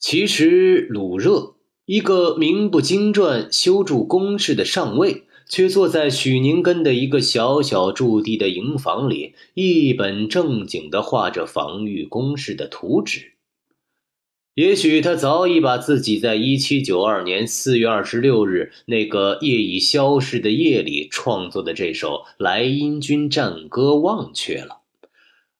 其实，鲁热一个名不经传、修筑工事的上尉，却坐在许宁根的一个小小驻地的营房里，一本正经地画着防御工事的图纸。也许他早已把自己在1792年4月26日那个夜已消逝的夜里创作的这首莱茵军战歌忘却了。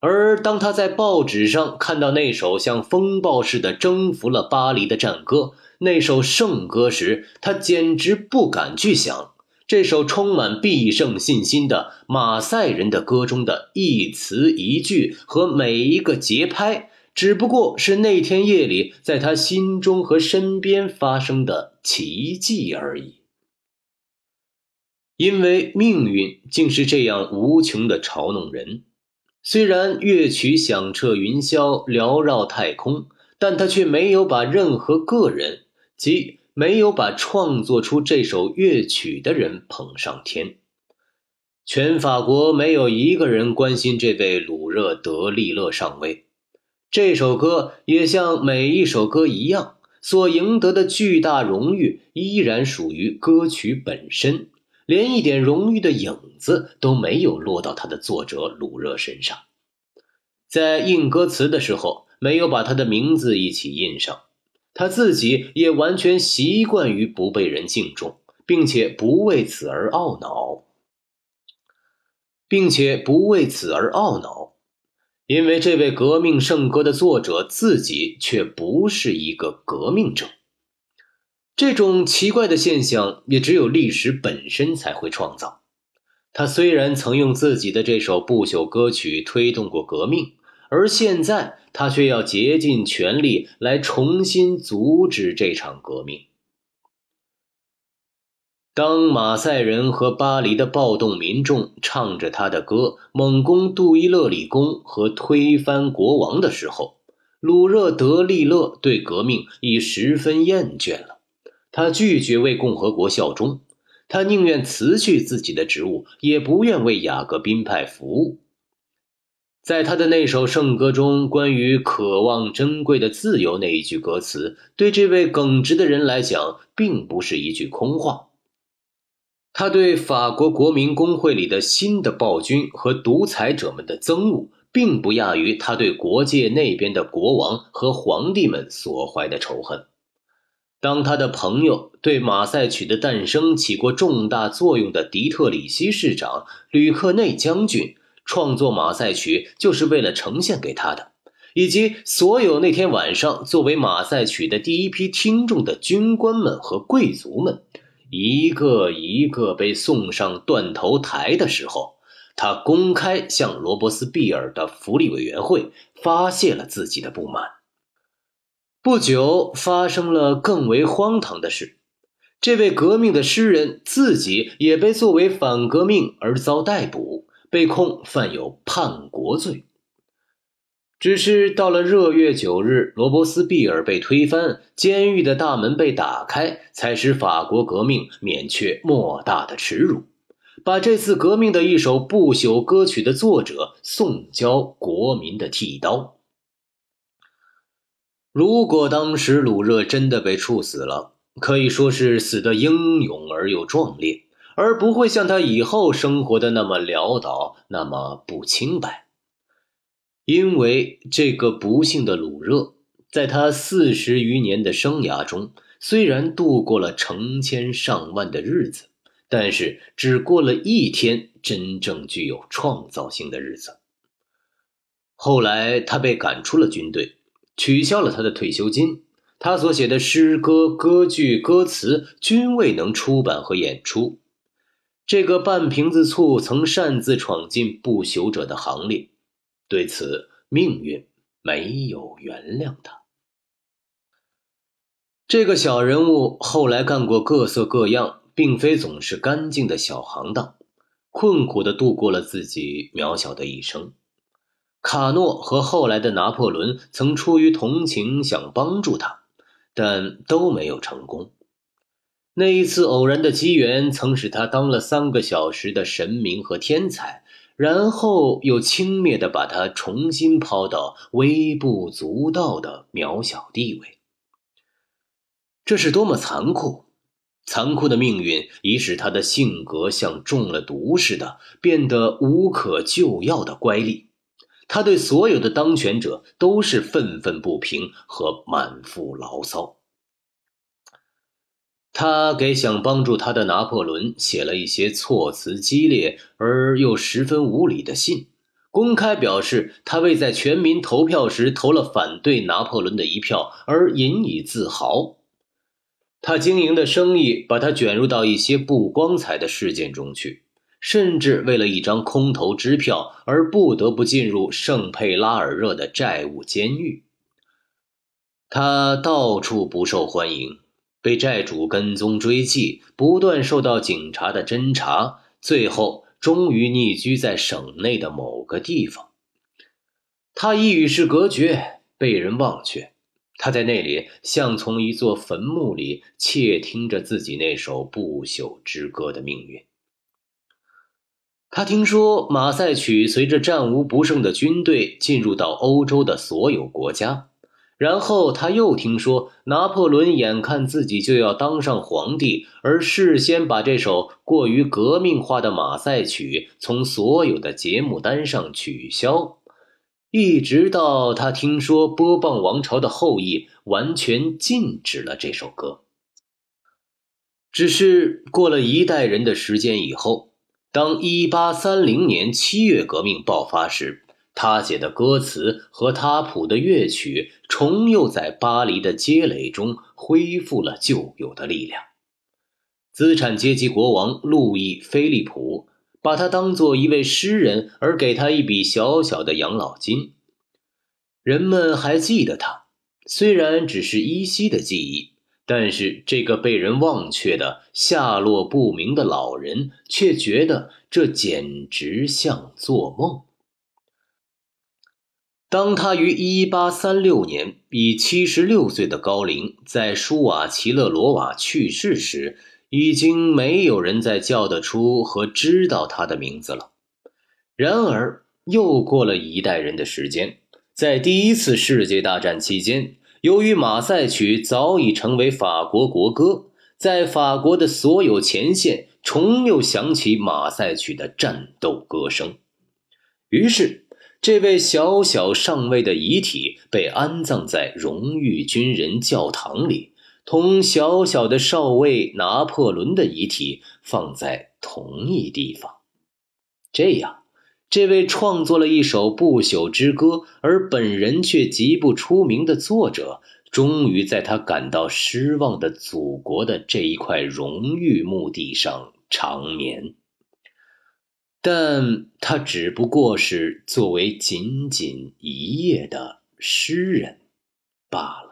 而当他在报纸上看到那首像风暴似的征服了巴黎的战歌，那首圣歌时，他简直不敢去想这首充满必胜信心的马赛人的歌中的一词一句和每一个节拍，只不过是那天夜里在他心中和身边发生的奇迹而已。因为命运竟是这样无穷的嘲弄人。虽然乐曲响彻云霄，缭绕太空，但他却没有把任何个人，即没有把创作出这首乐曲的人捧上天。全法国没有一个人关心这位鲁热德利勒上尉。这首歌也像每一首歌一样，所赢得的巨大荣誉依然属于歌曲本身。连一点荣誉的影子都没有落到他的作者鲁热身上，在印歌词的时候没有把他的名字一起印上，他自己也完全习惯于不被人敬重，并且不为此而懊恼，并且不为此而懊恼，因为这位革命圣歌的作者自己却不是一个革命者。这种奇怪的现象也只有历史本身才会创造。他虽然曾用自己的这首不朽歌曲推动过革命，而现在他却要竭尽全力来重新阻止这场革命。当马赛人和巴黎的暴动民众唱着他的歌，猛攻杜伊勒里宫和推翻国王的时候，鲁热德利勒对革命已十分厌倦了。他拒绝为共和国效忠，他宁愿辞去自己的职务，也不愿为雅各宾派服务。在他的那首圣歌中，关于渴望珍贵的自由那一句歌词，对这位耿直的人来讲，并不是一句空话。他对法国国民工会里的新的暴君和独裁者们的憎恶，并不亚于他对国界那边的国王和皇帝们所怀的仇恨。当他的朋友对马赛曲的诞生起过重大作用的迪特里希市长吕克内将军创作马赛曲就是为了呈现给他的，以及所有那天晚上作为马赛曲的第一批听众的军官们和贵族们，一个一个被送上断头台的时候，他公开向罗伯斯庇尔的福利委员会发泄了自己的不满。不久，发生了更为荒唐的事。这位革命的诗人自己也被作为反革命而遭逮捕，被控犯有叛国罪。只是到了热月九日，罗伯斯庇尔被推翻，监狱的大门被打开，才使法国革命免却莫大的耻辱，把这次革命的一首不朽歌曲的作者送交国民的剃刀。如果当时鲁热真的被处死了，可以说是死得英勇而又壮烈，而不会像他以后生活的那么潦倒，那么不清白。因为这个不幸的鲁热，在他四十余年的生涯中，虽然度过了成千上万的日子，但是只过了一天真正具有创造性的日子。后来，他被赶出了军队。取消了他的退休金，他所写的诗歌、歌剧、歌词均未能出版和演出。这个半瓶子醋曾擅自闯进不朽者的行列，对此命运没有原谅他。这个小人物后来干过各色各样，并非总是干净的小行当，困苦的度过了自己渺小的一生。卡诺和后来的拿破仑曾出于同情想帮助他，但都没有成功。那一次偶然的机缘曾使他当了三个小时的神明和天才，然后又轻蔑地把他重新抛到微不足道的渺小地位。这是多么残酷！残酷的命运已使他的性格像中了毒似的，变得无可救药的乖戾。他对所有的当权者都是愤愤不平和满腹牢骚。他给想帮助他的拿破仑写了一些措辞激烈而又十分无理的信，公开表示他为在全民投票时投了反对拿破仑的一票而引以自豪。他经营的生意把他卷入到一些不光彩的事件中去，甚至为了一张空头支票而不得不进入圣佩拉尔热的债务监狱。他到处不受欢迎。被债主跟踪追击，不断受到警察的侦查，最后终于匿居在省内的某个地方。他已与世隔绝，被人忘却。他在那里像从一座坟墓里窃听着自己那首不朽之歌的命运。他听说马赛曲随着战无不胜的军队进入到欧洲的所有国家。然后他又听说，拿破仑眼看自己就要当上皇帝，而事先把这首过于革命化的马赛曲从所有的节目单上取消，一直到他听说波旁王朝的后裔完全禁止了这首歌。只是过了一代人的时间以后，当1830年七月革命爆发时。他写的歌词和他谱的乐曲，重又在巴黎的街垒中恢复了旧有的力量。资产阶级国王路易·菲利普把他当做一位诗人，而给他一笔小小的养老金。人们还记得他，虽然只是依稀的记忆，但是这个被人忘却的、下落不明的老人，却觉得这简直像做梦。当他于1836年以76岁的高龄在舒瓦齐勒罗瓦去世时，已经没有人再叫得出和知道他的名字了。然而，又过了一代人的时间，在第一次世界大战期间，由于马赛曲早已成为法国国歌，在法国的所有前线重又响起马赛曲的战斗歌声，于是。这位小小上尉的遗体被安葬在荣誉军人教堂里，同小小的少尉拿破仑的遗体放在同一地方。这样，这位创作了一首不朽之歌而本人却极不出名的作者，终于在他感到失望的祖国的这一块荣誉墓地上长眠。但他只不过是作为仅仅一夜的诗人罢了。